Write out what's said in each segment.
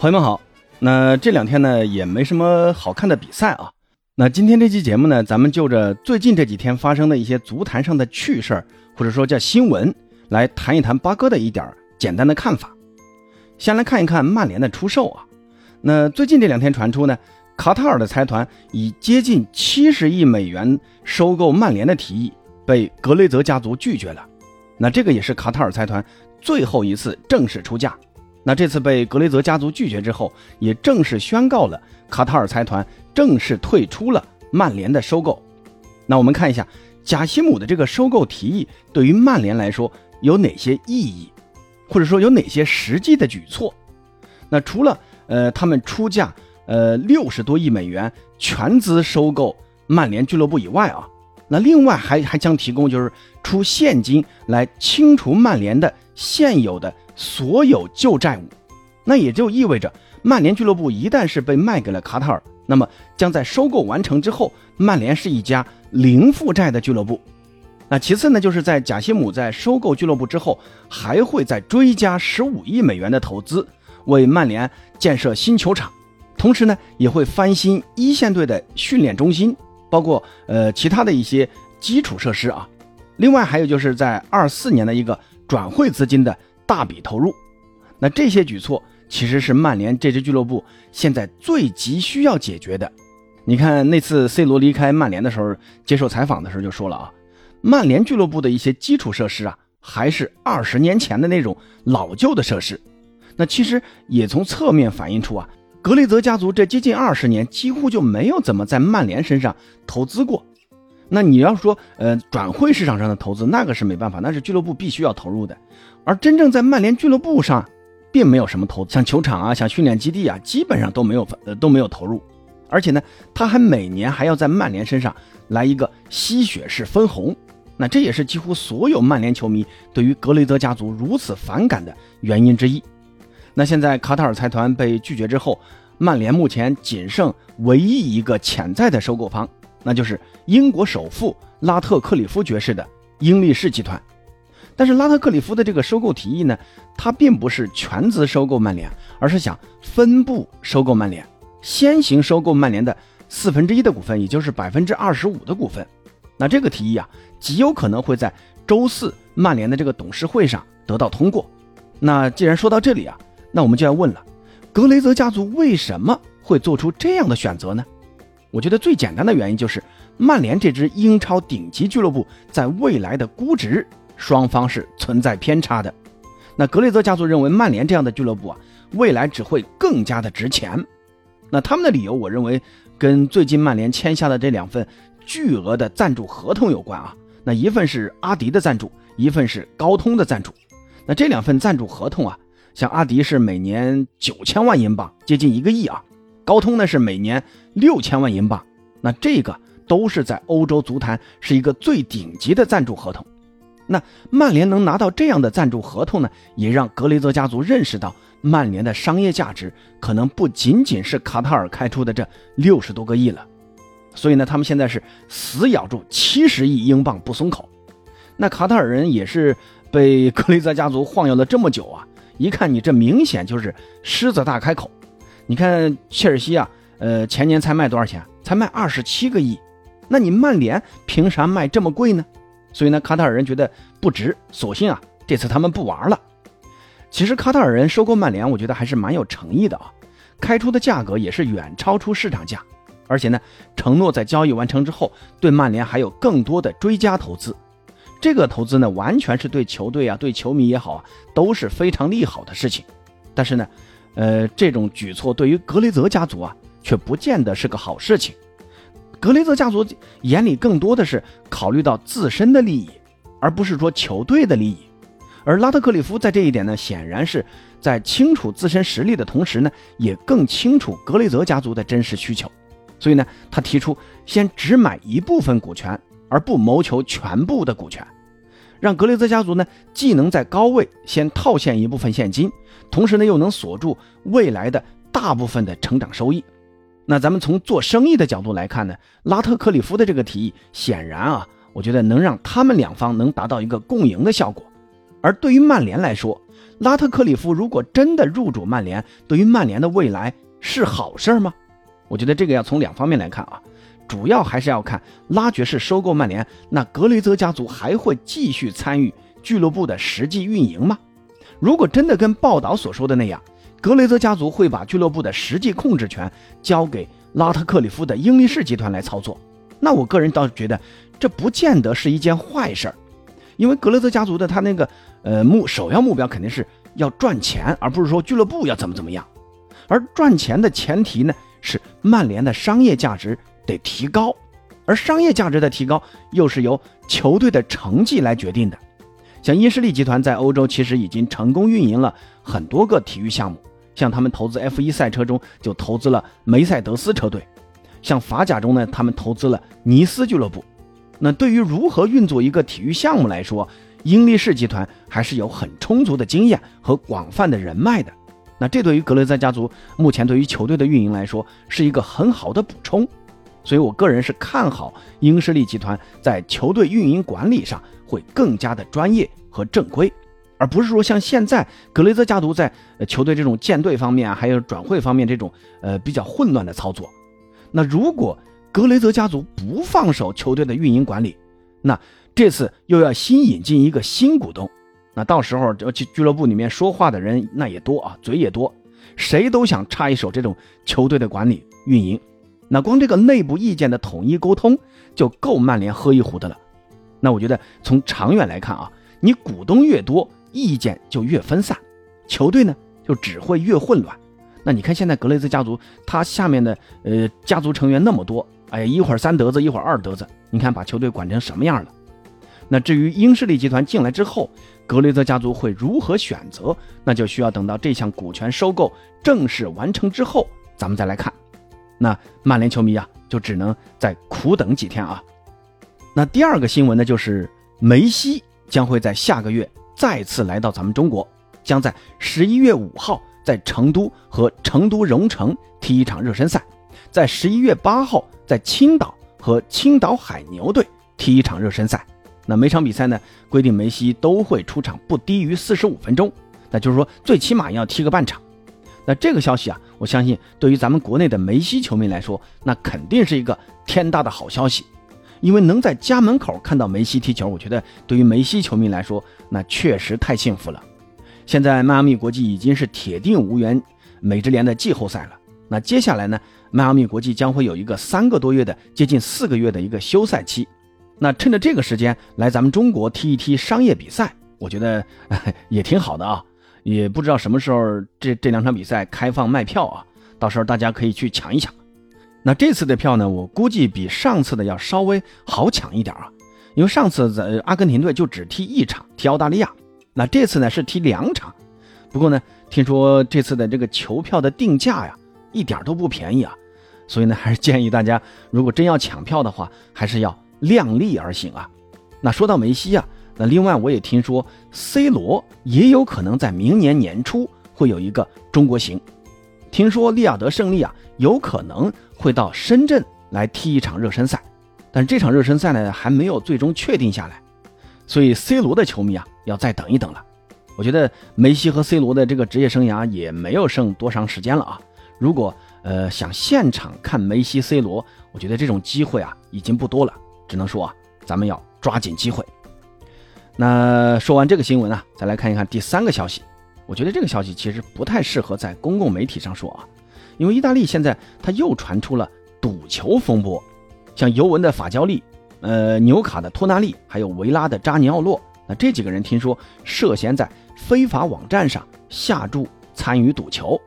朋友们好，那这两天呢也没什么好看的比赛啊。那今天这期节目呢，咱们就着最近这几天发生的一些足坛上的趣事儿，或者说叫新闻，来谈一谈八哥的一点简单的看法。先来看一看曼联的出售啊。那最近这两天传出呢，卡塔尔的财团以接近七十亿美元收购曼联的提议被格雷泽家族拒绝了。那这个也是卡塔尔财团最后一次正式出价。那这次被格雷泽家族拒绝之后，也正式宣告了卡塔尔财团正式退出了曼联的收购。那我们看一下贾西姆的这个收购提议对于曼联来说有哪些意义，或者说有哪些实际的举措？那除了呃他们出价呃六十多亿美元全资收购曼联俱乐部以外啊，那另外还还将提供就是出现金来清除曼联的现有的。所有旧债务，那也就意味着曼联俱乐部一旦是被卖给了卡塔尔，那么将在收购完成之后，曼联是一家零负债的俱乐部。那其次呢，就是在贾西姆在收购俱乐部之后，还会再追加十五亿美元的投资，为曼联建设新球场，同时呢，也会翻新一线队的训练中心，包括呃其他的一些基础设施啊。另外还有就是在二四年的一个转会资金的。大笔投入，那这些举措其实是曼联这支俱乐部现在最急需要解决的。你看那次 C 罗离开曼联的时候，接受采访的时候就说了啊，曼联俱乐部的一些基础设施啊，还是二十年前的那种老旧的设施。那其实也从侧面反映出啊，格雷泽家族这接近二十年几乎就没有怎么在曼联身上投资过。那你要说，呃，转会市场上的投资，那个是没办法，那是俱乐部必须要投入的。而真正在曼联俱乐部上，并没有什么投资，像球场啊，像训练基地啊，基本上都没有，呃，都没有投入。而且呢，他还每年还要在曼联身上来一个吸血式分红。那这也是几乎所有曼联球迷对于格雷泽家族如此反感的原因之一。那现在卡塔尔财团被拒绝之后，曼联目前仅剩唯一一个潜在的收购方。那就是英国首富拉特克里夫爵士的英力士集团，但是拉特克里夫的这个收购提议呢，他并不是全资收购曼联，而是想分步收购曼联，先行收购曼联的四分之一的股份，也就是百分之二十五的股份。那这个提议啊，极有可能会在周四曼联的这个董事会上得到通过。那既然说到这里啊，那我们就要问了，格雷泽家族为什么会做出这样的选择呢？我觉得最简单的原因就是，曼联这支英超顶级俱乐部在未来的估值双方是存在偏差的。那格雷泽家族认为曼联这样的俱乐部啊，未来只会更加的值钱。那他们的理由，我认为跟最近曼联签下的这两份巨额的赞助合同有关啊。那一份是阿迪的赞助，一份是高通的赞助。那这两份赞助合同啊，像阿迪是每年九千万英镑，接近一个亿啊。高通呢是每年六千万英镑，那这个都是在欧洲足坛是一个最顶级的赞助合同。那曼联能拿到这样的赞助合同呢，也让格雷泽家族认识到曼联的商业价值可能不仅仅是卡塔尔开出的这六十多个亿了。所以呢，他们现在是死咬住七十亿英镑不松口。那卡塔尔人也是被格雷泽家族晃悠了这么久啊，一看你这明显就是狮子大开口。你看切尔西啊，呃，前年才卖多少钱？才卖二十七个亿。那你曼联凭啥卖这么贵呢？所以呢，卡塔尔人觉得不值，索性啊，这次他们不玩了。其实卡塔尔人收购曼联，我觉得还是蛮有诚意的啊，开出的价格也是远超出市场价，而且呢，承诺在交易完成之后，对曼联还有更多的追加投资。这个投资呢，完全是对球队啊，对球迷也好啊，都是非常利好的事情。但是呢。呃，这种举措对于格雷泽家族啊，却不见得是个好事情。格雷泽家族眼里更多的是考虑到自身的利益，而不是说球队的利益。而拉特克里夫在这一点呢，显然是在清楚自身实力的同时呢，也更清楚格雷泽家族的真实需求。所以呢，他提出先只买一部分股权，而不谋求全部的股权。让格雷泽家族呢，既能在高位先套现一部分现金，同时呢又能锁住未来的大部分的成长收益。那咱们从做生意的角度来看呢，拉特克里夫的这个提议显然啊，我觉得能让他们两方能达到一个共赢的效果。而对于曼联来说，拉特克里夫如果真的入主曼联，对于曼联的未来是好事吗？我觉得这个要从两方面来看啊，主要还是要看拉爵士收购曼联，那格雷泽家族还会继续参与俱乐部的实际运营吗？如果真的跟报道所说的那样，格雷泽家族会把俱乐部的实际控制权交给拉特克里夫的英力士集团来操作，那我个人倒是觉得这不见得是一件坏事儿。因为格雷泽家族的他那个呃目首要目标肯定是要赚钱，而不是说俱乐部要怎么怎么样。而赚钱的前提呢是曼联的商业价值得提高，而商业价值的提高又是由球队的成绩来决定的。像伊士利集团在欧洲其实已经成功运营了很多个体育项目，像他们投资 F1 赛车中就投资了梅赛德斯车队，像法甲中呢他们投资了尼斯俱乐部。那对于如何运作一个体育项目来说，英力士集团还是有很充足的经验和广泛的人脉的。那这对于格雷泽家族目前对于球队的运营来说是一个很好的补充。所以我个人是看好英士利集团在球队运营管理上会更加的专业和正规，而不是说像现在格雷泽家族在球队这种建队方面啊，还有转会方面这种呃比较混乱的操作。那如果，格雷泽家族不放手球队的运营管理，那这次又要新引进一个新股东，那到时候这俱俱乐部里面说话的人那也多啊，嘴也多，谁都想插一手这种球队的管理运营，那光这个内部意见的统一沟通就够曼联喝一壶的了。那我觉得从长远来看啊，你股东越多，意见就越分散，球队呢就只会越混乱。那你看现在格雷泽家族他下面的呃家族成员那么多。哎，一会儿三德子，一会儿二德子，你看把球队管成什么样了？那至于英士利集团进来之后，格雷泽家族会如何选择，那就需要等到这项股权收购正式完成之后，咱们再来看。那曼联球迷啊，就只能再苦等几天啊。那第二个新闻呢，就是梅西将会在下个月再次来到咱们中国，将在十一月五号在成都和成都蓉城踢一场热身赛，在十一月八号。在青岛和青岛海牛队踢一场热身赛，那每场比赛呢规定梅西都会出场不低于四十五分钟，那就是说最起码要踢个半场。那这个消息啊，我相信对于咱们国内的梅西球迷来说，那肯定是一个天大的好消息，因为能在家门口看到梅西踢球，我觉得对于梅西球迷来说，那确实太幸福了。现在迈阿密国际已经是铁定无缘美职联的季后赛了，那接下来呢？迈阿密国际将会有一个三个多月的接近四个月的一个休赛期，那趁着这个时间来咱们中国踢一踢商业比赛，我觉得也挺好的啊。也不知道什么时候这这两场比赛开放卖票啊，到时候大家可以去抢一抢。那这次的票呢，我估计比上次的要稍微好抢一点啊，因为上次在阿根廷队就只踢一场，踢澳大利亚，那这次呢是踢两场。不过呢，听说这次的这个球票的定价呀，一点都不便宜啊。所以呢，还是建议大家，如果真要抢票的话，还是要量力而行啊。那说到梅西啊，那另外我也听说，C 罗也有可能在明年年初会有一个中国行。听说利雅得胜利啊，有可能会到深圳来踢一场热身赛，但这场热身赛呢，还没有最终确定下来。所以 C 罗的球迷啊，要再等一等了。我觉得梅西和 C 罗的这个职业生涯也没有剩多长时间了啊。如果呃，想现场看梅西、C 罗，我觉得这种机会啊已经不多了，只能说啊，咱们要抓紧机会。那说完这个新闻啊，再来看一看第三个消息。我觉得这个消息其实不太适合在公共媒体上说啊，因为意大利现在它又传出了赌球风波，像尤文的法焦利、呃纽卡的托纳利，还有维拉的扎尼奥洛，那这几个人听说涉嫌在非法网站上下注参与赌球。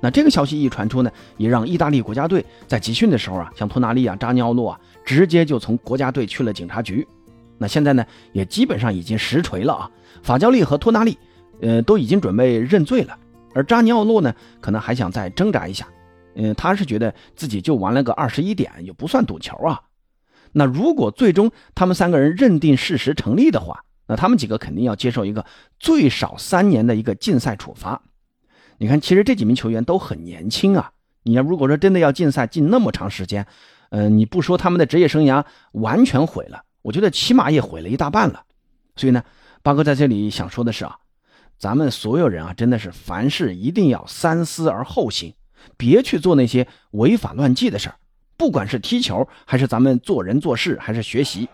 那这个消息一传出呢，也让意大利国家队在集训的时候啊，像托纳利啊、扎尼奥洛啊，直接就从国家队去了警察局。那现在呢，也基本上已经实锤了啊。法焦利和托纳利，呃，都已经准备认罪了。而扎尼奥洛呢，可能还想再挣扎一下。嗯，他是觉得自己就玩了个二十一点，也不算赌球啊。那如果最终他们三个人认定事实成立的话，那他们几个肯定要接受一个最少三年的一个禁赛处罚。你看，其实这几名球员都很年轻啊。你要如果说真的要禁赛禁那么长时间，呃，你不说他们的职业生涯完全毁了，我觉得起码也毁了一大半了。所以呢，八哥在这里想说的是啊，咱们所有人啊，真的是凡事一定要三思而后行，别去做那些违法乱纪的事儿。不管是踢球，还是咱们做人做事，还是学习，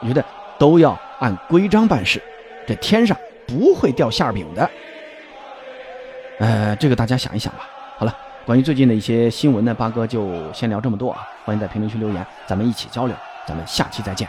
我觉得都要按规章办事。这天上不会掉馅饼的。呃，这个大家想一想吧。好了，关于最近的一些新闻呢，八哥就先聊这么多啊。欢迎在评论区留言，咱们一起交流。咱们下期再见。